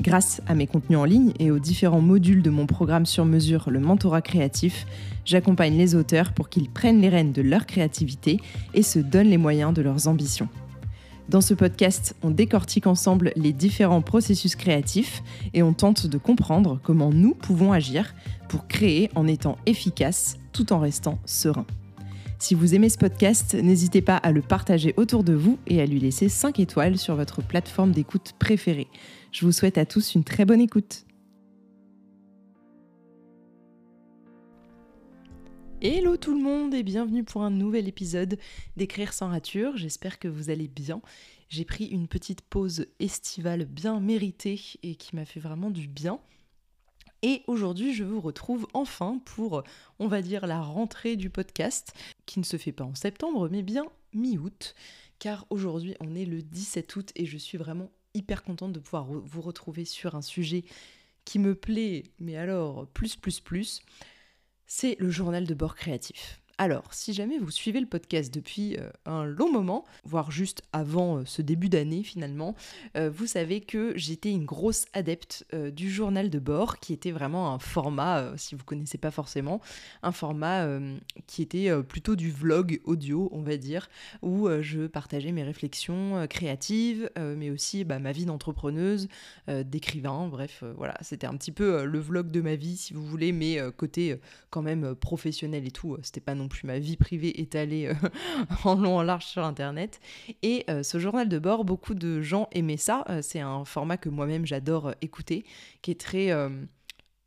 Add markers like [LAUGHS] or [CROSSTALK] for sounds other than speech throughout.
Grâce à mes contenus en ligne et aux différents modules de mon programme sur mesure, le mentorat créatif, j'accompagne les auteurs pour qu'ils prennent les rênes de leur créativité et se donnent les moyens de leurs ambitions. Dans ce podcast, on décortique ensemble les différents processus créatifs et on tente de comprendre comment nous pouvons agir pour créer en étant efficace tout en restant serein. Si vous aimez ce podcast, n'hésitez pas à le partager autour de vous et à lui laisser 5 étoiles sur votre plateforme d'écoute préférée. Je vous souhaite à tous une très bonne écoute. Hello tout le monde et bienvenue pour un nouvel épisode d'Écrire sans rature. J'espère que vous allez bien. J'ai pris une petite pause estivale bien méritée et qui m'a fait vraiment du bien. Et aujourd'hui, je vous retrouve enfin pour, on va dire, la rentrée du podcast, qui ne se fait pas en septembre, mais bien mi-août, car aujourd'hui, on est le 17 août et je suis vraiment hyper contente de pouvoir vous retrouver sur un sujet qui me plaît, mais alors plus, plus, plus. C'est le journal de bord créatif. Alors, si jamais vous suivez le podcast depuis euh, un long moment, voire juste avant euh, ce début d'année finalement, euh, vous savez que j'étais une grosse adepte du journal de bord, qui était vraiment un format, si vous connaissez pas forcément, un format qui était plutôt du vlog audio, on va dire, où je partageais mes réflexions créatives, mais aussi bah, ma vie d'entrepreneuse, d'écrivain, bref, voilà, c'était un petit peu le vlog de ma vie, si vous voulez, mais côté quand même professionnel et tout, c'était pas non plus ma vie privée étalée euh, [LAUGHS] en long en large sur Internet. Et euh, ce journal de bord, beaucoup de gens aimaient ça. Euh, c'est un format que moi-même j'adore écouter, qui est très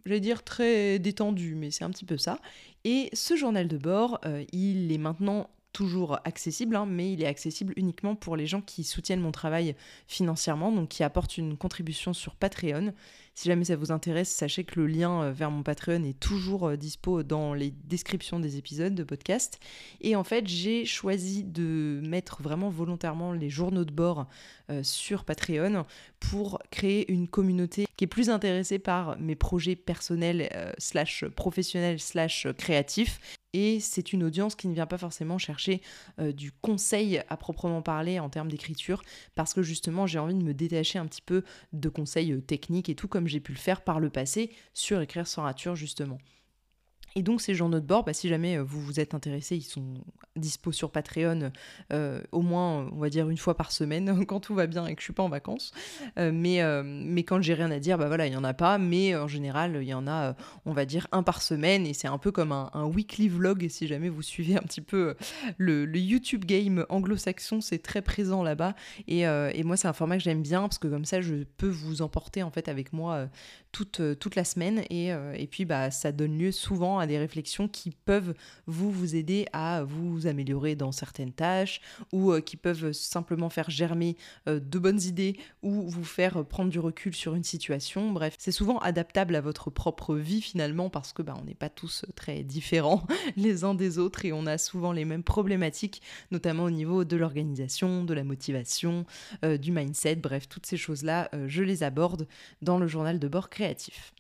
je vais dire très détendu, mais c'est un petit peu ça. Et ce journal de bord, il est maintenant toujours accessible, hein, mais il est accessible uniquement pour les gens qui soutiennent mon travail financièrement, donc qui apportent une contribution sur Patreon. Si jamais ça vous intéresse, sachez que le lien euh, vers mon Patreon est toujours euh, dispo dans les descriptions des épisodes de podcast. Et en fait, j'ai choisi de mettre vraiment volontairement les journaux de bord euh, sur Patreon pour créer une communauté qui est plus intéressée par mes projets personnels slash professionnels slash créatifs et c'est une audience qui ne vient pas forcément chercher euh, du conseil à proprement parler en termes d'écriture, parce que justement j'ai envie de me détacher un petit peu de conseils euh, techniques et tout comme j'ai pu le faire par le passé sur écrire sans rature justement. Et donc ces journaux de bord, bah, si jamais euh, vous vous êtes intéressé, ils sont dispo sur Patreon euh, au moins, on va dire, une fois par semaine, [LAUGHS] quand tout va bien et que je suis pas en vacances. Euh, mais, mais quand j'ai rien à dire, bah voilà, il y en a pas. Mais en général, il y en a, on va dire, un par semaine. Et c'est un peu comme un, weekly vlog, si jamais vous suivez un petit peu le, YouTube game anglo-saxon, c'est très présent là-bas. Et, et, moi, c'est un format que j'aime bien, parce que comme ça, je peux vous emporter en fait avec moi toute, toute la semaine. Et, et puis, bah, ça donne lieu souvent à des réflexions qui peuvent vous, vous aider à vous améliorer dans certaines tâches ou euh, qui peuvent simplement faire germer euh, de bonnes idées ou vous faire prendre du recul sur une situation. Bref, c'est souvent adaptable à votre propre vie finalement parce que bah, on n'est pas tous très différents [LAUGHS] les uns des autres et on a souvent les mêmes problématiques, notamment au niveau de l'organisation, de la motivation, euh, du mindset, bref, toutes ces choses-là, je les aborde dans le journal de bord créatif.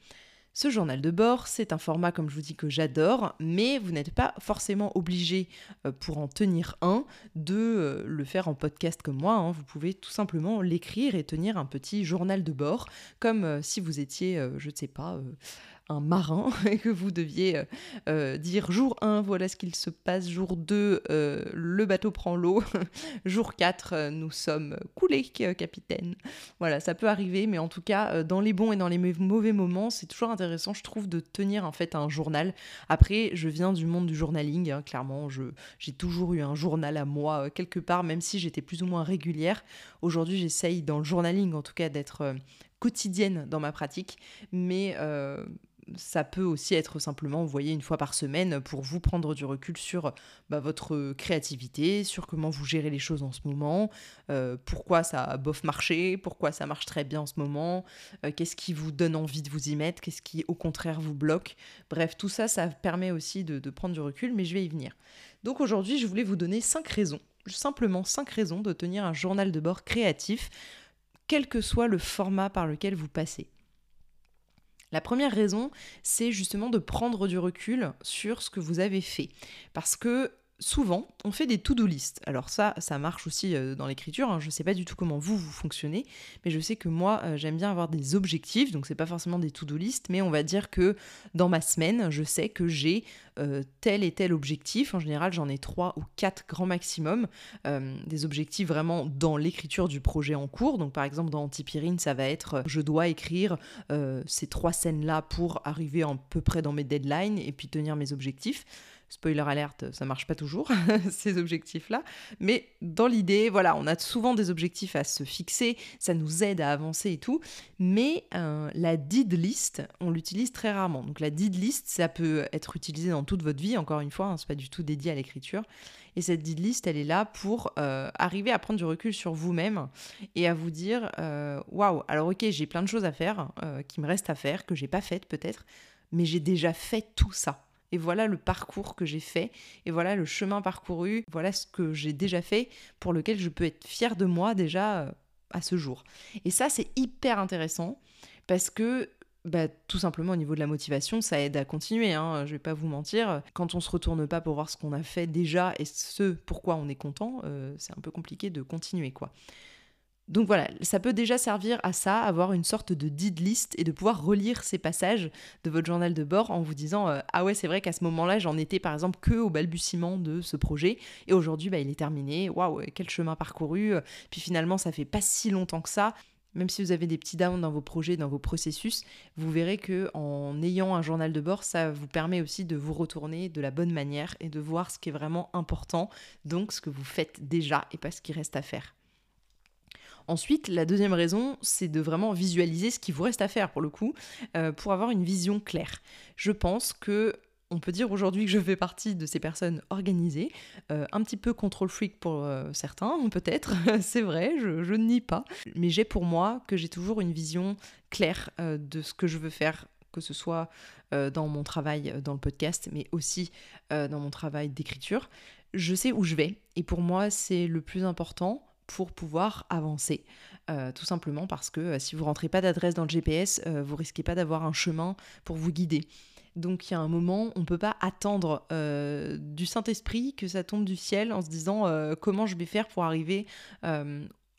Ce journal de bord, c'est un format, comme je vous dis, que j'adore, mais vous n'êtes pas forcément obligé, euh, pour en tenir un, de euh, le faire en podcast comme moi. Hein. Vous pouvez tout simplement l'écrire et tenir un petit journal de bord, comme euh, si vous étiez, je ne sais pas, un marin [LAUGHS] et que vous deviez euh, euh, dire jour 1, voilà ce qu'il se passe, jour 2, euh, le bateau prend l'eau, [LAUGHS] jour 4, nous sommes coulés, capitaine. Voilà, ça peut arriver, mais en tout cas, dans les bons et dans les mauvais moments, c'est toujours intéressant, je trouve, de tenir en fait un journal. Après, je viens du monde du journaling, hein, clairement, j'ai toujours eu un journal à moi quelque part, même si j'étais plus ou moins régulière. Aujourd'hui, j'essaye dans le journaling, en tout cas, d'être quotidienne dans ma pratique, mais ça peut aussi être simplement, voyez, une fois par semaine pour vous prendre du recul sur bah, votre créativité, sur comment vous gérez les choses en ce moment, euh, pourquoi ça a bof marché, pourquoi ça marche très bien en ce moment, euh, qu'est-ce qui vous donne envie de vous y mettre, qu'est-ce qui au contraire vous bloque. Bref, tout ça, ça permet aussi de, de prendre du recul, mais je vais y venir. Donc aujourd'hui, je voulais vous donner cinq raisons, simplement cinq raisons de tenir un journal de bord créatif, quel que soit le format par lequel vous passez. La première raison, c'est justement de prendre du recul sur ce que vous avez fait. Parce que souvent, on fait des to-do list. Alors ça, ça marche aussi euh, dans l'écriture. Hein. Je ne sais pas du tout comment vous, vous fonctionnez, mais je sais que moi, euh, j'aime bien avoir des objectifs. Donc c'est pas forcément des to-do list, mais on va dire que dans ma semaine, je sais que j'ai euh, tel et tel objectif. En général, j'en ai trois ou quatre grand maximum. des objectifs vraiment dans l'écriture du projet en cours. Donc par exemple, dans Antipyrine, ça va être je dois écrire ces trois scènes-là pour arriver à peu près dans mes deadlines et puis tenir mes objectifs. Spoiler alerte, ça marche pas toujours, [LAUGHS] ces objectifs-là. Mais dans l'idée, voilà, on a souvent des objectifs à se fixer, ça nous aide à avancer et tout. Mais euh, la did list, on l'utilise très rarement. Donc la did list, ça peut être utilisé dans toute votre vie, encore une fois, hein, c'est pas du tout dédié à l'écriture. Et cette did list, elle est là pour euh, arriver à prendre du recul sur vous-même et à vous dire euh, waouh, alors ok, j'ai plein de choses à faire, qui me restent à faire, que j'ai pas faites peut-être, mais j'ai déjà fait tout ça. Et voilà le parcours que j'ai fait, et voilà le chemin parcouru, voilà ce que j'ai déjà fait, pour lequel je peux être fière de moi déjà euh, à ce jour. Et ça, c'est hyper intéressant, parce que bah, tout simplement au niveau de la motivation, ça aide à continuer. Hein, je vais pas vous mentir. Quand on se retourne pas pour voir ce qu'on a fait déjà et ce pourquoi on est content, euh, c'est un peu compliqué de continuer quoi. Donc voilà, ça peut déjà servir à ça, avoir une sorte de did list et de pouvoir relire ces passages de votre journal de bord en vous disant euh, ah ouais c'est vrai qu'à ce moment-là j'en étais par exemple que au balbutiement de ce projet et aujourd'hui bah, il est terminé, waouh quel chemin parcouru, puis finalement ça fait pas si longtemps que ça. Même si vous avez des petits downs dans vos projets, dans vos processus, vous verrez que en ayant un journal de bord, ça vous permet aussi de vous retourner de la bonne manière et de voir ce qui est vraiment important, donc ce que vous faites déjà et pas ce qui reste à faire. Ensuite, la deuxième raison, c'est de vraiment visualiser ce qui vous reste à faire pour le coup, euh, pour avoir une vision claire. Je pense que on peut dire aujourd'hui que je fais partie de ces personnes organisées, euh, un petit peu control freak pour euh, certains, [LAUGHS] peut-être, [LAUGHS] c'est vrai, je, ne nie pas, mais j'ai pour moi que j'ai toujours une vision claire de ce que je veux faire, que ce soit dans mon travail dans le podcast, mais aussi dans mon travail d'écriture. Je sais où je vais, et pour moi, c'est le plus important pour pouvoir avancer. Euh, tout simplement parce que euh, si vous rentrez pas d'adresse dans le GPS, euh, vous risquez pas d'avoir un chemin pour vous guider. Donc il y a un moment, on ne peut pas attendre du Saint-Esprit que ça tombe du ciel en se disant comment je vais faire pour arriver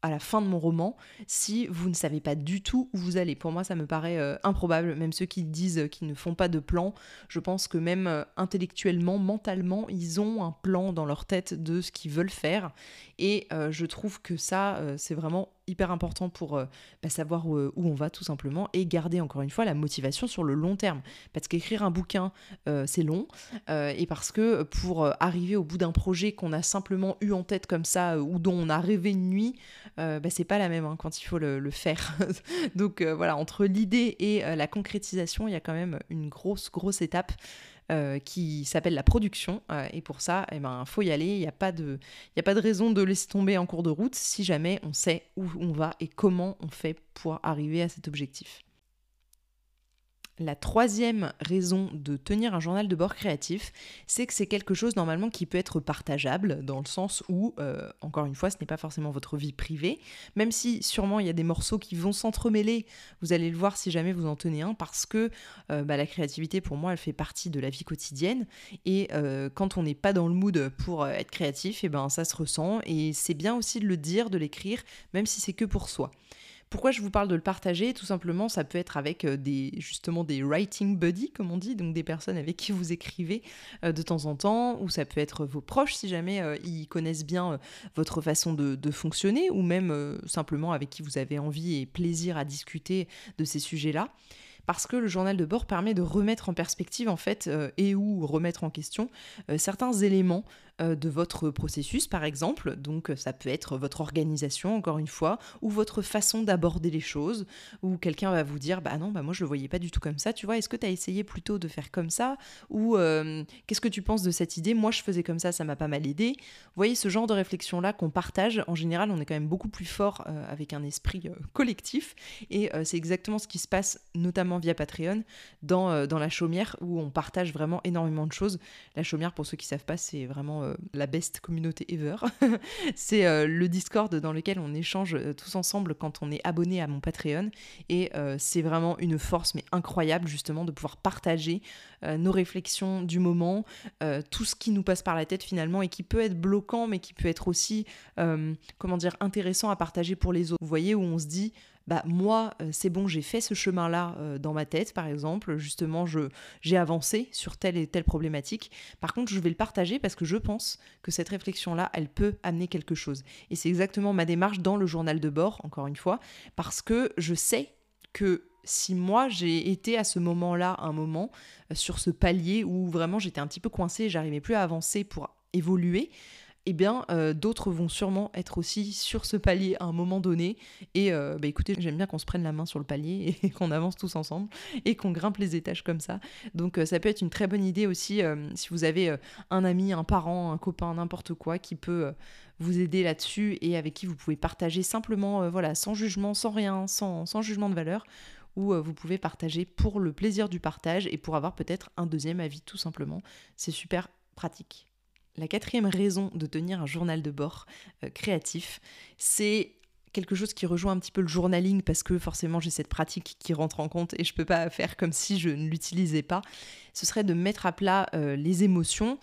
à la fin de mon roman si vous ne savez pas du tout où vous allez. Pour moi, ça me paraît euh, improbable. Même ceux qui disent qu'ils ne font pas de plan, je pense que même euh, intellectuellement, mentalement, ils ont un plan dans leur tête de ce qu'ils veulent faire. Et euh, je trouve que ça, c'est vraiment hyper important pour euh, bah, savoir où, on va tout simplement et garder encore une fois la motivation sur le long terme. Parce qu'écrire un bouquin, euh, c'est long euh, et parce que pour arriver au bout d'un projet qu'on a simplement eu en tête comme ça ou dont on a rêvé une nuit, bah, c'est pas la même hein, quand il faut le faire. [LAUGHS] Donc voilà, entre l'idée et la concrétisation, il y a quand même une grosse, grosse étape. Euh, qui s'appelle la production. Euh, et pour ça, il eh ben, faut y aller. Il n'y a, pas de, a pas de raison de laisser tomber en cours de route si jamais on sait où on va et comment on fait pour arriver à cet objectif. La troisième raison de tenir un journal de bord créatif, c'est que c'est quelque chose normalement qui peut être partageable, dans le sens où, euh, encore une fois, ce n'est pas forcément votre vie privée, même si sûrement il y a des morceaux qui vont s'entremêler, vous allez le voir si jamais vous en tenez un, parce que euh, bah, la créativité, pour moi, elle fait partie de la vie quotidienne, et euh, quand on n'est pas dans le mood pour être créatif, et eh ben ça se ressent, et c'est bien aussi de le dire, de l'écrire, même si c'est que pour soi. Pourquoi je vous parle de le partager? Tout simplement, ça peut être avec euh, des justement des writing buddies, comme on dit, donc des personnes avec qui vous écrivez euh, de temps en temps, ou ça peut être vos proches si jamais euh, ils connaissent bien votre façon de, fonctionner, ou même simplement avec qui vous avez envie et plaisir à discuter de ces sujets-là. Parce que le journal de bord permet de remettre en perspective en fait et ou remettre en question certains éléments de votre processus, par exemple. Donc, ça peut être votre organisation, encore une fois, ou votre façon d'aborder les choses, ou quelqu'un va vous dire, bah non, bah moi je le voyais pas du tout comme ça, tu vois, est-ce que tu as essayé plutôt de faire comme ça, ou qu'est-ce que tu penses de cette idée, moi je faisais comme ça, ça m'a pas mal aidé. Vous voyez, ce genre de réflexion-là qu'on partage, en général, on est quand même beaucoup plus fort avec un esprit collectif, et c'est exactement ce qui se passe, notamment via Patreon, dans, dans la chaumière, où on partage vraiment énormément de choses. La chaumière, pour ceux qui savent pas, c'est vraiment euh, la best communauté ever. [LAUGHS] c'est euh, le Discord dans lequel on échange euh, tous ensemble quand on est abonné à mon Patreon. Et c'est vraiment une force, mais incroyable, justement, de pouvoir partager nos réflexions du moment, tout ce qui nous passe par la tête finalement, et qui peut être bloquant, mais qui peut être aussi, comment dire, intéressant à partager pour les autres. Vous voyez, où on se dit, bah moi euh, c'est bon j'ai fait ce chemin là euh, dans ma tête par exemple. Justement je j'ai avancé sur telle et telle problématique. Par contre je vais le partager parce que je pense que cette réflexion là elle peut amener quelque chose. Et c'est exactement ma démarche dans le journal de bord encore une fois parce que je sais que si moi j'ai été à ce moment-là un moment euh, sur ce palier où vraiment j'étais un petit peu coincée, j'arrivais plus à avancer pour évoluer, eh bien euh, d'autres vont sûrement être aussi sur ce palier à un moment donné. Et euh, bah, écoutez, j'aime bien qu'on se prenne la main sur le palier [LAUGHS] et qu'on avance tous ensemble et qu'on grimpe les étages comme ça. Donc euh, ça peut être une très bonne idée aussi si vous avez un ami, un parent, un copain, n'importe quoi qui peut vous aider là-dessus et avec qui vous pouvez partager simplement, voilà, sans jugement, sans rien, sans, sans jugement de valeur où vous pouvez partager pour le plaisir du partage et pour avoir peut-être un deuxième avis tout simplement. C'est super pratique. La quatrième raison de tenir un journal de bord euh, créatif, c'est quelque chose qui rejoint un petit peu le journaling parce que forcément j'ai cette pratique qui rentre en compte et je peux pas faire comme si je ne l'utilisais pas. Ce serait de mettre à plat euh, les émotions.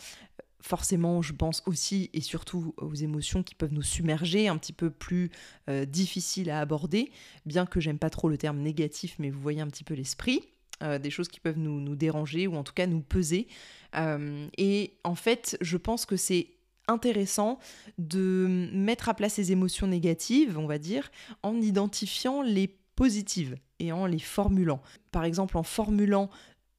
Forcément, je pense aussi et surtout aux émotions qui peuvent nous submerger, un petit peu plus euh, difficiles à aborder, bien que j'aime pas trop le terme négatif, mais vous voyez un petit peu l'esprit. Euh, des choses qui peuvent nous, déranger ou en tout cas nous peser. Euh, et en fait, je pense que c'est intéressant de mettre à plat ces émotions négatives, on va dire, en identifiant les positives et en les formulant. Par exemple, en formulant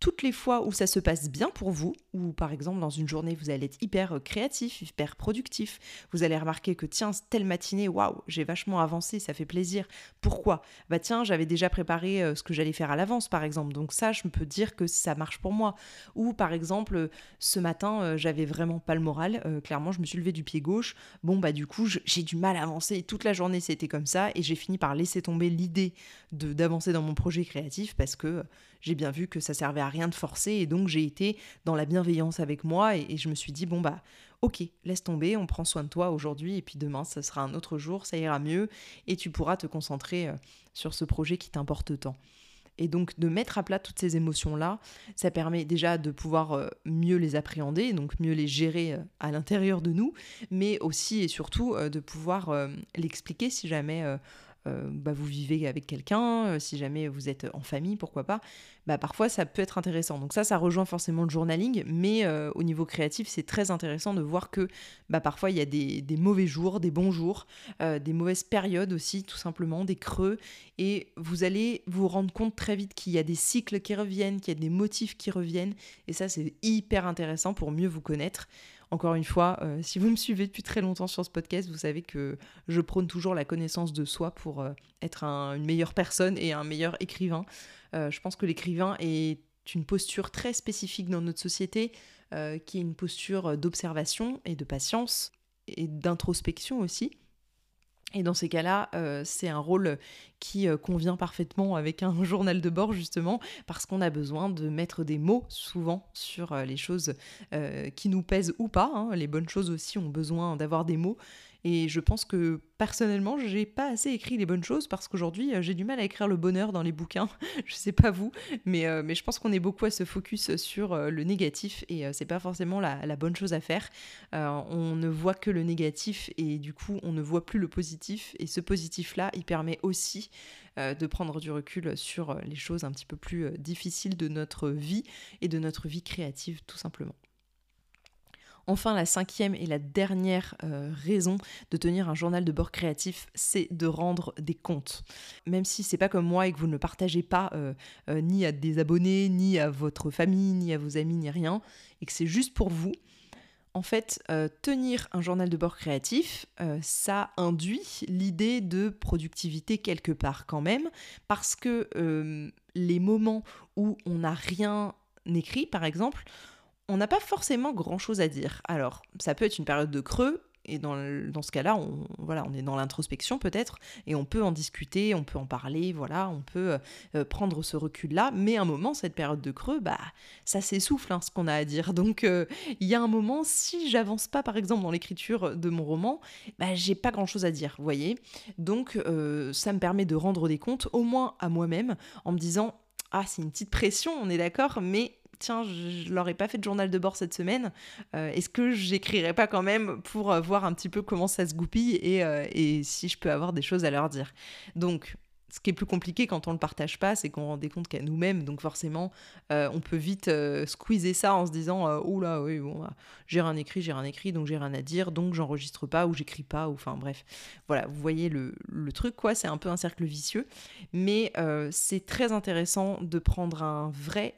toutes les fois où ça se passe bien pour vous, ou par exemple dans une journée vous allez être hyper euh, créatif, hyper productif, vous allez remarquer que tiens, telle matinée, waouh, j'ai vachement avancé, ça fait plaisir. Pourquoi? Bah tiens, j'avais déjà préparé euh, ce que j'allais faire à l'avance par exemple, donc ça je peux dire que ça marche pour moi. Ou par exemple, ce matin euh, j'avais vraiment pas le moral, clairement je me suis levé du pied gauche, bon bah du coup j'ai du mal à avancer, toute la journée c'était comme ça, et j'ai fini par laisser tomber l'idée d'avancer dans mon projet créatif parce que j'ai bien vu que ça servait à rien de forcer et donc j'ai été dans la bienveillance avec moi et, je me suis dit bon bah ok laisse tomber on prend soin de toi aujourd'hui et puis demain ça sera un autre jour ça ira mieux et tu pourras te concentrer euh, sur ce projet qui t'importe tant. Et donc de mettre à plat toutes ces émotions-là, ça permet déjà de pouvoir euh, mieux les appréhender, donc mieux les gérer euh, à l'intérieur de nous, mais aussi et surtout de pouvoir l'expliquer si jamais bah, vous vivez avec quelqu'un, euh, si jamais vous êtes en famille, pourquoi pas, bah, parfois ça peut être intéressant. Donc ça, ça rejoint forcément le journaling, mais euh, au niveau créatif, c'est très intéressant de voir que bah, parfois il y a des, mauvais jours, des bons jours, des mauvaises périodes aussi, tout simplement, des creux, et vous allez vous rendre compte très vite qu'il y a des cycles qui reviennent, qu'il y a des motifs qui reviennent, et ça c'est hyper intéressant pour mieux vous connaître. Encore une fois, euh, si vous me suivez depuis très longtemps sur ce podcast, vous savez que je prône toujours la connaissance de soi pour euh, être une meilleure personne et un meilleur écrivain. Euh, je pense que l'écrivain est une posture très spécifique dans notre société, qui est une posture d'observation et de patience et d'introspection aussi. Et dans ces cas-là, euh, c'est un rôle qui euh, convient parfaitement avec un [LAUGHS] journal de bord, justement, parce qu'on a besoin de mettre des mots souvent sur euh, les choses qui nous pèsent ou pas. Hein. Les bonnes choses aussi ont besoin d'avoir des mots. Et je pense que personnellement, j'ai pas assez écrit les bonnes choses parce qu'aujourd'hui, euh, j'ai du mal à écrire le bonheur dans les bouquins. [LAUGHS] je sais pas vous, mais, euh, mais je pense qu'on est beaucoup à se focus sur euh, le négatif et c'est pas forcément la, bonne chose à faire. on ne voit que le négatif et du coup, on ne voit plus le positif. Et ce positif-là, il permet aussi de prendre du recul sur les choses un petit peu plus difficiles de notre vie et de notre vie créative, tout simplement. Enfin, la cinquième et la dernière euh, raison de tenir un journal de bord créatif, c'est de rendre des comptes. Même si c'est pas comme moi et que vous ne le partagez pas euh, euh, ni à des abonnés, ni à votre famille, ni à vos amis, ni rien, et que c'est juste pour vous, En fait, tenir un journal de bord créatif, ça induit l'idée de productivité quelque part quand même, parce que les moments où on n'a rien écrit, par exemple, on n'a pas forcément grand-chose à dire. Alors, ça peut être une période de creux, et dans, ce cas-là, on, voilà, on est dans l'introspection peut-être, et on peut en discuter, on peut en parler, voilà, on peut euh, prendre ce recul-là. Mais à un moment, cette période de creux, bah, ça s'essouffle, hein, ce qu'on a à dire. Donc, euh, il y a un moment, si j'avance pas, par exemple, dans l'écriture de mon roman, bah, j'ai pas grand-chose à dire, vous voyez. Donc, euh, ça me permet de rendre des comptes, au moins à moi-même, en me disant ah, c'est une petite pression, on est d'accord, mais tiens, je, leur ai pas fait de journal de bord cette semaine, euh, est-ce que j'écrirai pas quand même pour euh, voir un petit peu comment ça se goupille euh, et, si je peux avoir des choses à leur dire? Donc, ce qui est plus compliqué quand on le partage pas, c'est qu'on rend des comptes qu'à nous-mêmes. Donc forcément, on peut vite squeezer ça en se disant oh là oui bon bah, j'ai rien écrit, j'ai rien écrit, donc j'ai rien à dire, donc j'enregistre pas ou j'écris pas enfin bref. Voilà, vous voyez le, le truc quoi, c'est un peu un cercle vicieux, mais c'est très intéressant de prendre un vrai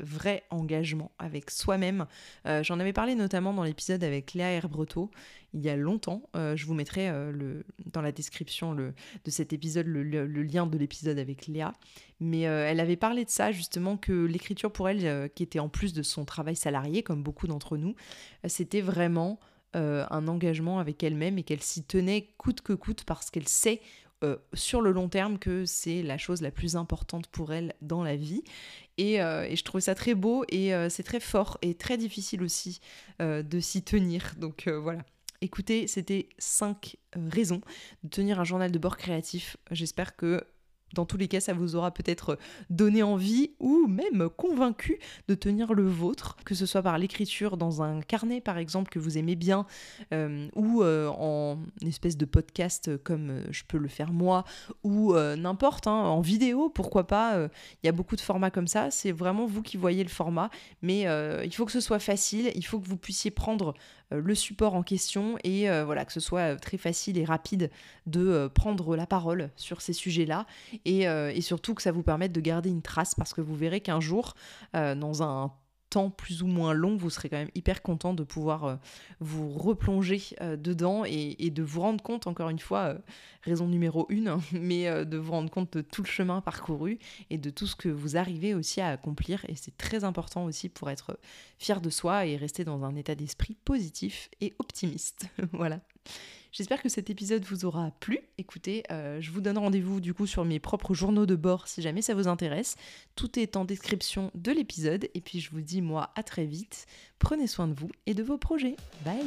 vrai engagement avec soi-même. Euh, j'en avais parlé notamment dans l'épisode avec Léa Herbreto il y a longtemps. Euh, je vous mettrai euh, le, dans la description le, de cet épisode le, lien de l'épisode avec Léa. Mais elle avait parlé de ça justement que l'écriture pour elle, qui était en plus de son travail salarié, comme beaucoup d'entre nous, c'était vraiment un engagement avec elle-même et qu'elle s'y tenait coûte que coûte parce qu'elle sait sur le long terme que c'est la chose la plus importante pour elle dans la vie. Et, euh, je trouve ça très beau et euh, c'est très fort et très difficile aussi de s'y tenir. Donc voilà. Écoutez, c'était cinq raisons de tenir un journal de bord créatif. J'espère que dans tous les cas, ça vous aura peut-être donné envie ou même convaincu de tenir le vôtre, que ce soit par l'écriture dans un carnet par exemple que vous aimez bien, euh, ou euh, en espèce de podcast comme euh, je peux le faire moi, ou n'importe, hein, en vidéo, pourquoi pas. Il y a beaucoup de formats comme ça, c'est vraiment vous qui voyez le format, mais il faut que ce soit facile, il faut que vous puissiez prendre euh, le support en question et euh, voilà que ce soit euh, très facile et rapide de prendre la parole sur ces sujets-là et, et, surtout que ça vous permette de garder une trace parce que vous verrez qu'un jour, dans un plus ou moins long, vous serez quand même hyper content de pouvoir euh, vous replonger euh, dedans et, de vous rendre compte, encore une fois, euh, raison numéro une, hein, [LAUGHS] mais de vous rendre compte de tout le chemin parcouru et de tout ce que vous arrivez aussi à accomplir. Et c'est très important aussi pour être fier de soi et rester dans un état d'esprit positif et optimiste. [LAUGHS] voilà. J'espère que cet épisode vous aura plu. Écoutez, euh, je vous donne rendez-vous du coup sur mes propres journaux de bord si jamais ça vous intéresse. Tout est en description de l'épisode. Et puis je vous dis moi à très vite. Prenez soin de vous et de vos projets. Bye